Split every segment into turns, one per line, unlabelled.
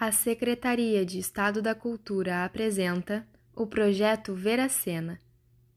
A Secretaria de Estado da Cultura apresenta o projeto Veracena.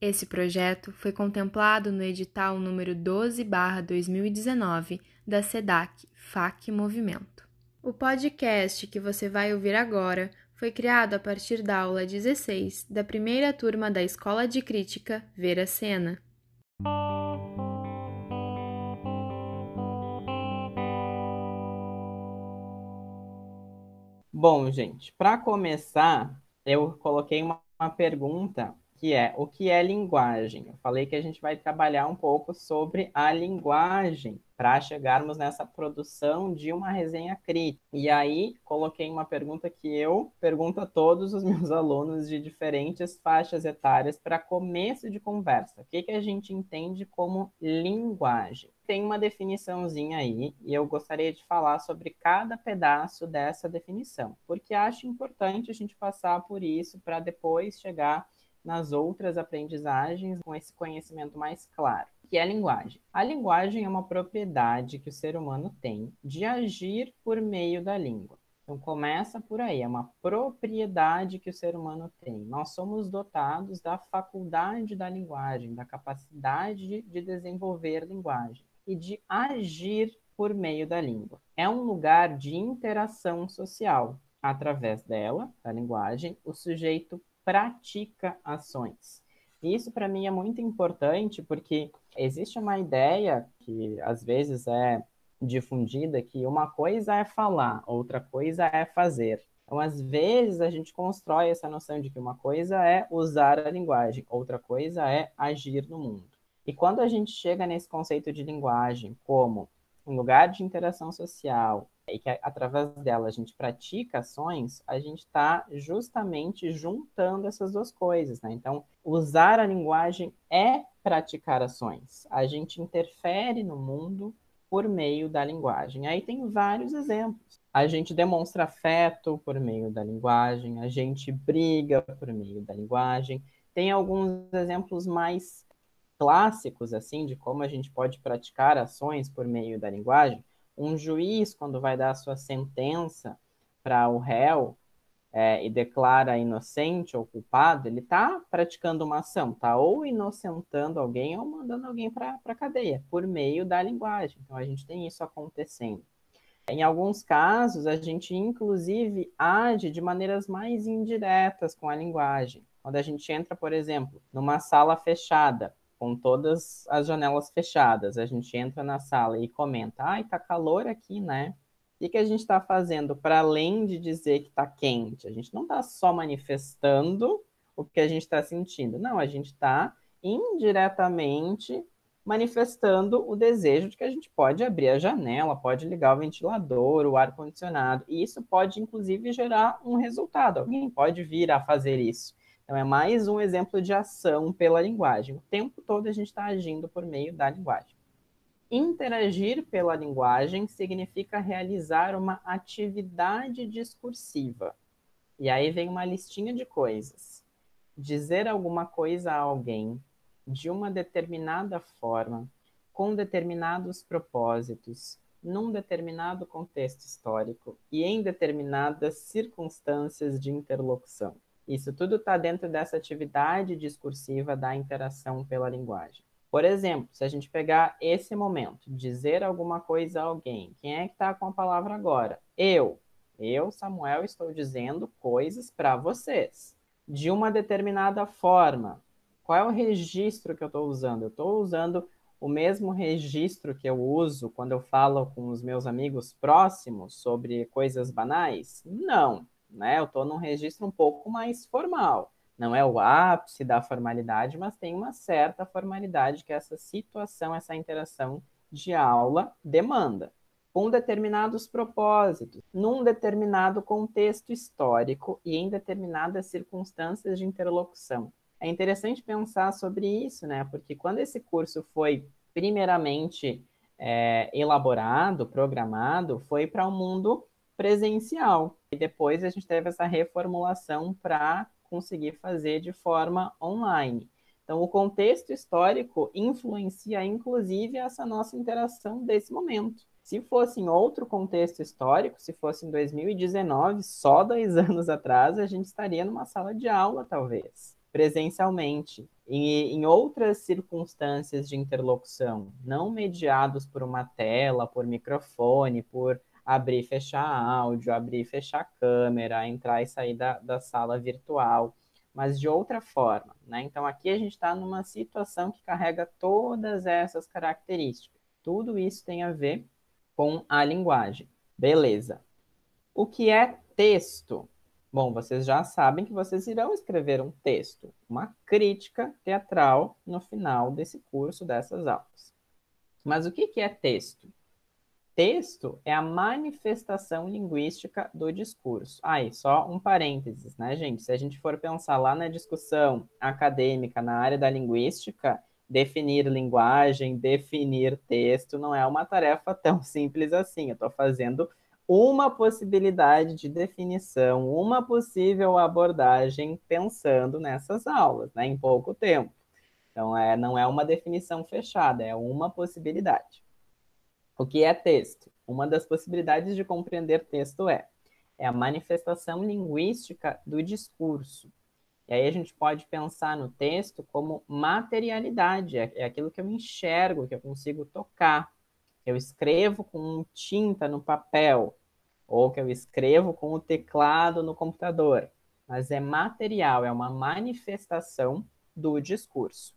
Esse projeto foi contemplado no edital número 12/2019 da SEDAC FAC Movimento. O podcast que você vai ouvir agora foi criado a partir da aula 16 da primeira turma da Escola de Crítica Veracena.
Bom, gente, para começar, eu coloquei uma, uma, pergunta que é o que é linguagem? Eu falei que a gente vai trabalhar um pouco sobre a linguagem para chegarmos nessa produção de uma resenha crítica. E aí coloquei uma pergunta que eu pergunto a todos os meus alunos de diferentes faixas etárias para começo de conversa. O que, que a gente entende como linguagem? Tem uma definiçãozinha aí e eu gostaria de falar sobre cada pedaço dessa definição, porque acho importante a gente passar por isso para depois chegar nas outras aprendizagens com esse conhecimento mais claro que é a linguagem? A linguagem é uma propriedade que o ser humano tem de agir por meio da língua. Então começa por aí, é uma propriedade que o ser humano tem. Nós somos dotados da faculdade da linguagem, da capacidade de desenvolver linguagem e de agir por meio da língua. É um lugar de interação social. Através dela, da linguagem, o sujeito pratica ações. Isso para mim é muito importante porque existe uma ideia que às vezes é difundida que uma coisa é falar, outra coisa é fazer. Então, às vezes, a gente constrói essa noção de que uma coisa é usar a linguagem, outra coisa é agir no mundo. E quando a gente chega nesse conceito de linguagem como um lugar de interação social, e que através dela a gente pratica ações, a gente está justamente juntando essas duas coisas, né? Então, usar a linguagem é praticar ações. A gente interfere no mundo por meio da linguagem. Aí tem vários exemplos. A gente demonstra afeto por meio da linguagem, a gente briga por meio da linguagem. Tem alguns exemplos mais clássicos assim de como a gente pode praticar ações por meio da linguagem um juiz, quando vai dar a sua sentença para o réu é, e declara inocente ou culpado, ele está praticando uma ação, está ou inocentando alguém ou mandando alguém para a cadeia, por meio da linguagem. Então, a gente tem isso acontecendo. Em alguns casos, a gente, inclusive, age de maneiras mais indiretas com a linguagem. Quando a gente entra, por exemplo, numa sala fechada, com todas as janelas fechadas. A gente entra na sala e comenta: ai, tá calor aqui, né? O que, a gente está fazendo para além de dizer que está quente? A gente não está só manifestando o que a gente está sentindo. Não, a gente está indiretamente manifestando o desejo de que a gente pode abrir a janela, pode ligar o ventilador, o ar-condicionado. E isso pode, inclusive, gerar um resultado. Alguém pode vir a fazer isso. Então, é mais um exemplo de ação pela linguagem. O tempo todo a gente está agindo por meio da linguagem. Interagir pela linguagem significa realizar uma atividade discursiva. E aí vem uma listinha de coisas. Dizer alguma coisa a alguém de uma determinada forma, com determinados propósitos, num determinado contexto histórico e em determinadas circunstâncias de interlocução. Isso tudo está dentro dessa atividade discursiva da interação pela linguagem. Por exemplo, se a gente pegar esse momento, dizer alguma coisa a alguém, quem é que está com a palavra agora? Eu. Eu, Samuel, estou dizendo coisas para vocês. De uma determinada forma. Qual é o registro que eu estou usando? Eu estou usando o mesmo registro que eu uso quando eu falo com os meus amigos próximos sobre coisas banais? Não né? Eu estou num registro um pouco mais formal. Não é o ápice da formalidade, mas tem uma certa formalidade que essa situação, essa interação de aula demanda, com determinados propósitos, num determinado contexto histórico e em determinadas circunstâncias de interlocução. É interessante pensar sobre isso, né? Porque quando esse curso foi primeiramente é, elaborado, programado, foi para o um mundo presencial. E depois a gente teve essa reformulação para conseguir fazer de forma online. Então, o contexto histórico influencia, inclusive, essa nossa interação desse momento. Se fosse em outro contexto histórico, se fosse em 2019, só dois anos atrás, a gente estaria numa sala de aula, talvez, presencialmente, em, em outras circunstâncias de interlocução, não mediados por uma tela, por microfone, por abrir e fechar áudio, abrir e fechar câmera, entrar e sair da, da sala virtual, mas de outra forma. Né? Então, aqui a gente está numa situação que carrega todas essas características. Tudo isso tem a ver com a linguagem. Beleza. O que é texto? Bom, vocês já sabem que vocês irão escrever um texto, uma crítica teatral no final desse curso, dessas aulas. Mas o que é texto? Texto é a manifestação linguística do discurso. Aí, só um parênteses, né, gente? Se a gente for pensar lá na discussão acadêmica na área da linguística, definir linguagem, definir texto, não é uma tarefa tão simples assim. Eu estou fazendo uma possibilidade de definição, uma possível abordagem pensando nessas aulas, né, em pouco tempo. Então, é, não é uma definição fechada, é uma possibilidade. O que é texto? Uma das possibilidades de compreender texto é, é a manifestação linguística do discurso. E aí a gente pode pensar no texto como materialidade, é, é aquilo que eu enxergo, que eu consigo tocar. Eu escrevo com tinta no papel, ou que eu escrevo com o teclado no computador. Mas é material, é uma manifestação do discurso.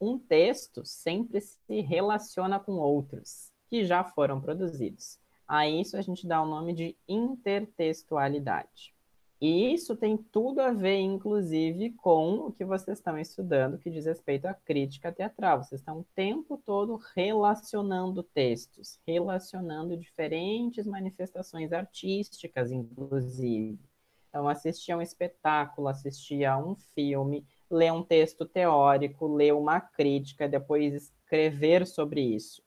Um texto sempre se relaciona com outros que já foram produzidos. A isso a gente dá o nome de intertextualidade. E isso tem tudo a ver, inclusive, com o que vocês estão estudando, que diz respeito à crítica teatral. Vocês estão o tempo todo relacionando textos, relacionando diferentes manifestações artísticas, inclusive. Então, assistir a um espetáculo, assistir a um filme, ler um texto teórico, ler uma crítica, depois escrever sobre isso.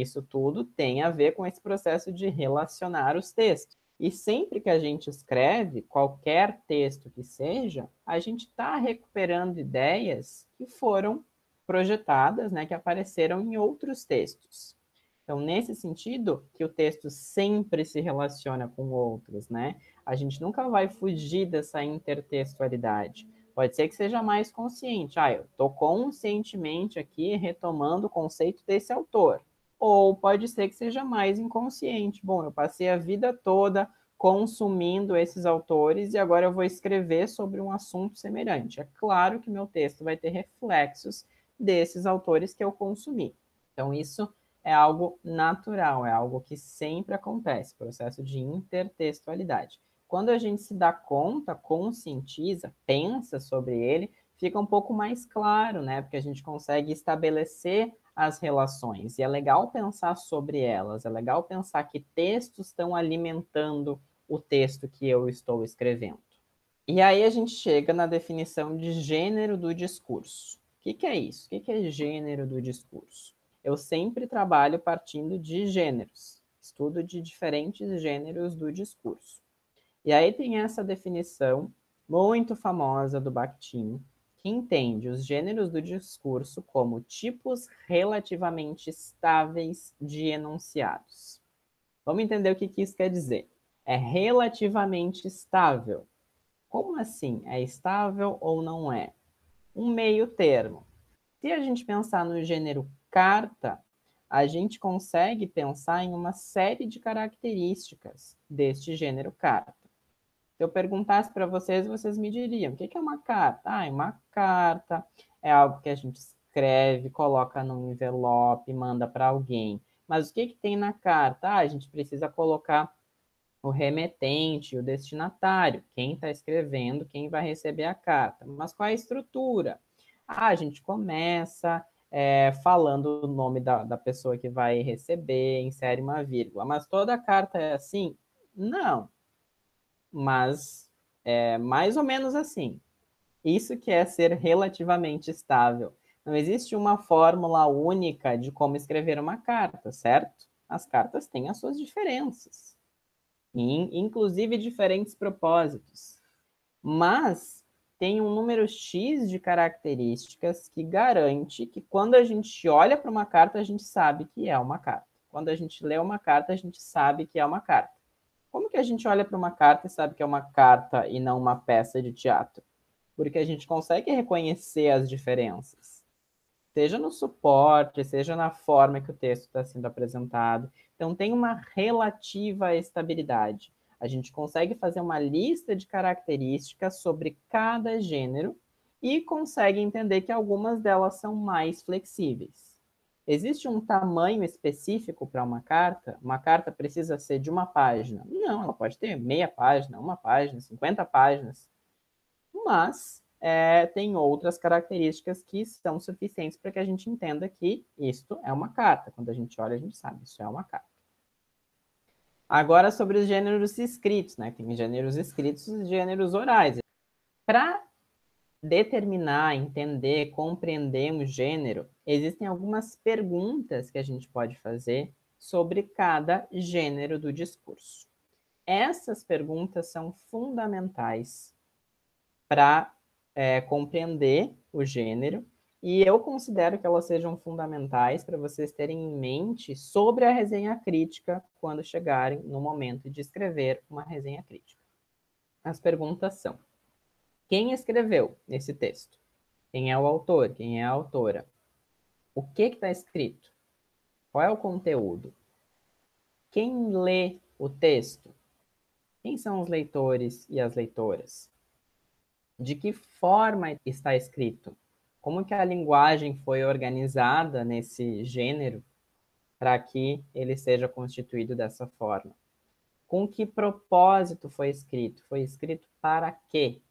Isso tudo tem a ver com esse processo de relacionar os textos. E sempre que a gente escreve, qualquer texto que seja, a gente está recuperando ideias que foram projetadas, né, que apareceram em outros textos. Então, nesse sentido, que o texto sempre se relaciona com outros, né? A gente nunca vai fugir dessa intertextualidade. Pode ser que seja mais consciente. Ah, eu estou conscientemente aqui retomando o conceito desse autor ou pode ser que seja mais inconsciente. Bom, eu passei a vida toda consumindo esses autores e agora eu vou escrever sobre um assunto semelhante. É claro que meu texto vai ter reflexos desses autores que eu consumi. Então, isso é algo natural, é algo que sempre acontece, processo de intertextualidade. Quando a gente se dá conta, conscientiza, pensa sobre ele, fica um pouco mais claro, né? Porque a gente consegue estabelecer as relações. E é legal pensar sobre elas, é legal pensar que textos estão alimentando o texto que eu estou escrevendo. E aí a gente chega na definição de gênero do discurso. O que, que é isso? O que, que é gênero do discurso? Eu sempre trabalho partindo de gêneros, estudo de diferentes gêneros do discurso. E aí tem essa definição muito famosa do Bakhtin, que entende os gêneros do discurso como tipos relativamente estáveis de enunciados. Vamos entender o que, que isso quer dizer. É relativamente estável. Como assim? É estável ou não é? Um meio termo. Se a gente pensar no gênero carta, a gente consegue pensar em uma série de características deste gênero carta. Se eu perguntasse para vocês, vocês me diriam: o que é uma carta? Ah, é uma carta é algo que a gente escreve, coloca num envelope, manda para alguém. Mas o que, que tem na carta? Ah, a gente precisa colocar o remetente, o destinatário, quem está escrevendo, quem vai receber a carta. Mas qual é a estrutura? Ah, a gente começa é, falando o nome da, da pessoa que vai receber, insere uma vírgula. Mas toda carta é assim? Não mas é mais ou menos assim. Isso que é ser relativamente estável. Não existe uma fórmula única de como escrever uma carta, certo? As cartas têm as suas diferenças, inclusive diferentes propósitos. Mas tem um número X de características que garante que quando a gente olha para uma carta, a gente sabe que é uma carta. Quando a gente lê uma carta, a gente sabe que é uma carta. Como que a gente olha para uma carta e sabe que é uma carta e não uma peça de teatro? Porque a gente consegue reconhecer as diferenças. Seja no suporte, seja na forma que o texto está sendo apresentado. Então, tem uma relativa estabilidade. A gente consegue fazer uma lista de características sobre cada gênero e consegue entender que algumas delas são mais flexíveis. Existe um tamanho específico para uma carta? Uma carta precisa ser de uma página? Não, ela pode ter meia página, uma página, 50 páginas. Mas é, tem outras características que são suficientes para que a gente entenda que isto é uma carta. Quando a gente olha, a gente sabe, isso é uma carta. Agora, sobre os gêneros escritos, né? Tem gêneros escritos e gêneros orais. Para determinar, entender, compreender um gênero, existem algumas perguntas que a gente pode fazer sobre cada gênero do discurso. Essas perguntas são fundamentais para é, compreender o gênero e eu considero que elas sejam fundamentais para vocês terem em mente sobre a resenha crítica quando chegarem no momento de escrever uma resenha crítica. As perguntas são: quem escreveu esse texto? Quem é o autor? Quem é a autora? O que está escrito? Qual é o conteúdo? Quem lê o texto? Quem são os leitores e as leitoras? De que forma está escrito? Como que a linguagem foi organizada nesse gênero para que ele seja constituído dessa forma? Com que propósito foi escrito? Foi escrito para quê?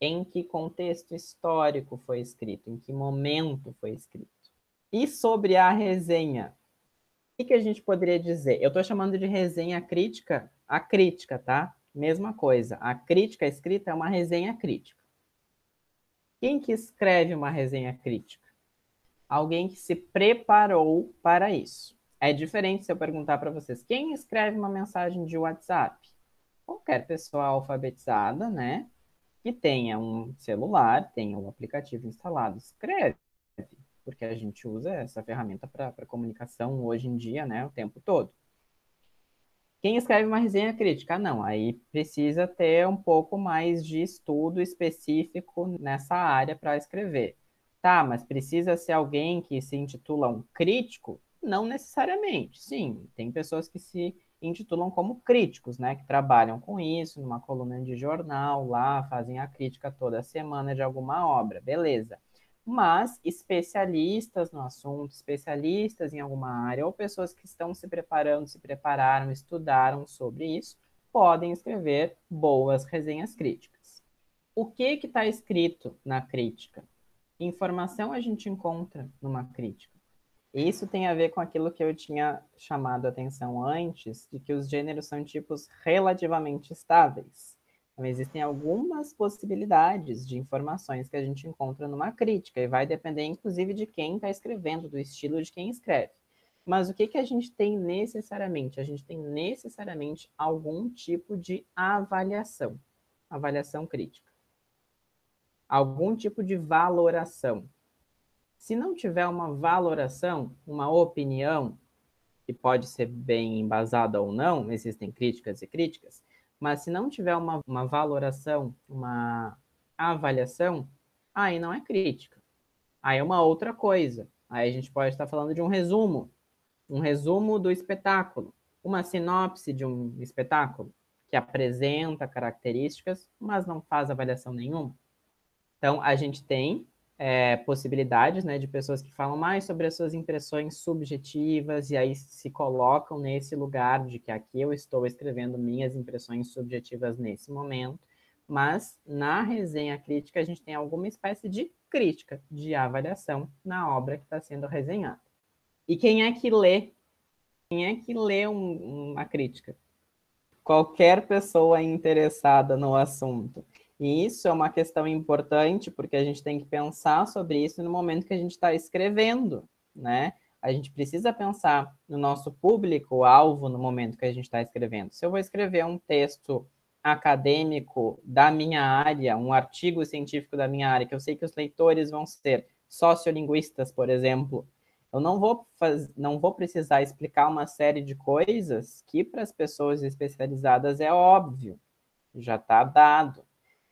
Em que contexto histórico foi escrito, em que momento foi escrito. E sobre a resenha, o que, a gente poderia dizer? Eu estou chamando de resenha crítica a crítica, tá? Mesma coisa. A crítica escrita é uma resenha crítica. Quem que escreve uma resenha crítica? Alguém que se preparou para isso. É diferente se eu perguntar para vocês quem escreve uma mensagem de WhatsApp? Qualquer pessoa alfabetizada, né? Que tenha um celular, tenha um aplicativo instalado, escreve, porque a gente usa essa ferramenta para comunicação hoje em dia, né, o tempo todo. Quem escreve uma resenha crítica? Não, aí precisa ter um pouco mais de estudo específico nessa área para escrever. Tá, mas precisa ser alguém que se intitula um crítico? Não necessariamente. Sim, tem pessoas que se intitulam como críticos, né, que trabalham com isso numa coluna de jornal, lá fazem a crítica toda semana de alguma obra, beleza. Mas especialistas no assunto, especialistas em alguma área, ou pessoas que estão se preparando, se prepararam, estudaram sobre isso, podem escrever boas resenhas críticas. O que está escrito na crítica? Informação a gente encontra numa crítica. Isso tem a ver com aquilo que eu tinha chamado a atenção antes, de que os gêneros são tipos relativamente estáveis. Então, existem algumas possibilidades de informações que a gente encontra numa crítica, e vai depender, inclusive, de quem está escrevendo, do estilo de quem escreve. Mas o que, que a gente tem necessariamente? A gente tem necessariamente algum tipo de avaliação, avaliação crítica. Algum tipo de valoração. Se não tiver uma valoração, uma opinião, que pode ser bem embasada ou não, existem críticas e críticas, mas se não tiver uma, uma valoração, uma avaliação, aí não é crítica. Aí é uma outra coisa. Aí a gente pode estar falando de um resumo, um resumo do espetáculo, uma sinopse de um espetáculo que apresenta características, mas não faz avaliação nenhuma. Então, a gente tem é, possibilidades, né, de pessoas que falam mais sobre as suas impressões subjetivas e aí se colocam nesse lugar de que aqui eu estou escrevendo minhas impressões subjetivas nesse momento, mas na resenha crítica a gente tem alguma espécie de crítica, de avaliação na obra que está sendo resenhada. E quem é que lê? Quem é que lê um, uma crítica? Qualquer pessoa interessada no assunto. E isso é uma questão importante, porque a gente tem que pensar sobre isso no momento que a gente está escrevendo, né? A gente precisa pensar no nosso público-alvo no momento que a gente está escrevendo. Se eu vou escrever um texto acadêmico da minha área, um artigo científico da minha área, que eu sei que os leitores vão ser sociolinguistas, por exemplo, Eu não vou, faz... não vou precisar explicar uma série de coisas que para as pessoas especializadas é óbvio, já está dado.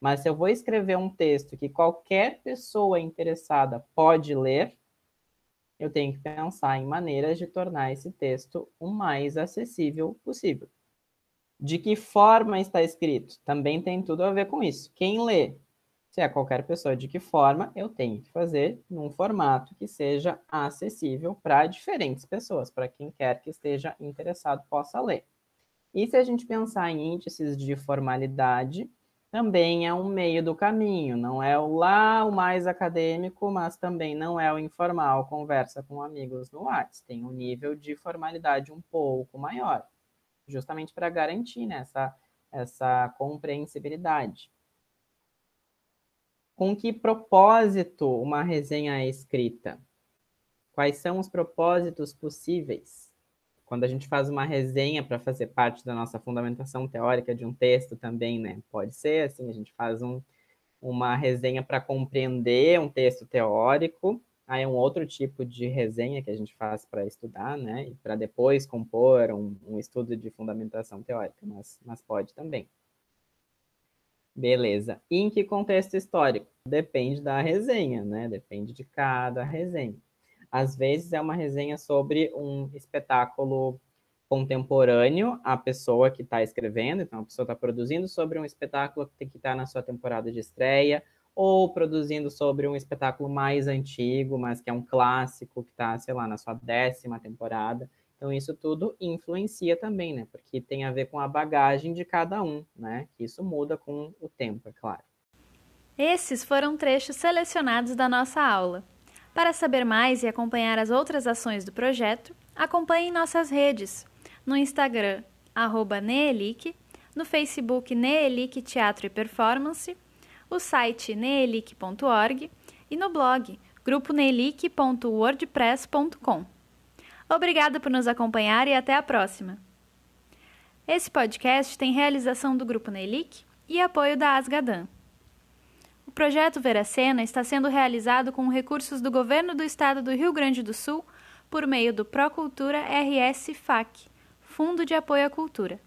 Mas se eu vou escrever um texto que qualquer pessoa interessada pode ler, eu tenho que pensar em maneiras de tornar esse texto o mais acessível possível. De que forma está escrito? Também tem tudo a ver com isso. Quem lê? Se é qualquer pessoa, de que forma eu tenho que fazer num formato que seja acessível para diferentes pessoas, para quem quer que esteja interessado possa ler. E se a gente pensar em índices de formalidade, também é um meio do caminho, não é o lá o mais acadêmico, mas também não é o informal, conversa com amigos no WhatsApp. Tem um nível de formalidade um pouco maior, justamente para garantir né, essa, essa compreensibilidade. Com que propósito uma resenha é escrita? Quais são os propósitos possíveis? Quando a gente faz uma resenha para fazer parte da nossa fundamentação teórica de um texto também, né? Pode ser assim, a gente faz um, uma resenha para compreender um texto teórico, aí é um outro tipo de resenha que a gente faz para estudar, né? E para depois compor um, um, estudo de fundamentação teórica, mas, mas pode também. Beleza. E em que contexto histórico? Depende da resenha, né? Depende de cada resenha. Às vezes é uma resenha sobre um espetáculo contemporâneo à pessoa que está escrevendo, então a pessoa está produzindo sobre um espetáculo que tem que estar tá na sua temporada de estreia, ou produzindo sobre um espetáculo mais antigo, mas que é um clássico que está, sei lá, na sua décima temporada. Então isso tudo influencia também, né? Porque tem a ver com a bagagem de cada um, né? Isso muda com o tempo, é claro.
Esses foram trechos selecionados da nossa aula. Para saber mais e acompanhar as outras ações do projeto, acompanhe nossas redes. No Instagram, arroba Neelic, no Facebook Neelic Teatro e Performance, o site neelic.org e no blog gruponeelic.wordpress.com. Obrigada por nos acompanhar e até a próxima! Esse podcast tem realização do Grupo Neelic e apoio da Asgadan. O projeto Veracena está sendo realizado com recursos do Governo do Estado do Rio Grande do Sul por meio do Procultura RS FAC, Fundo de Apoio à Cultura.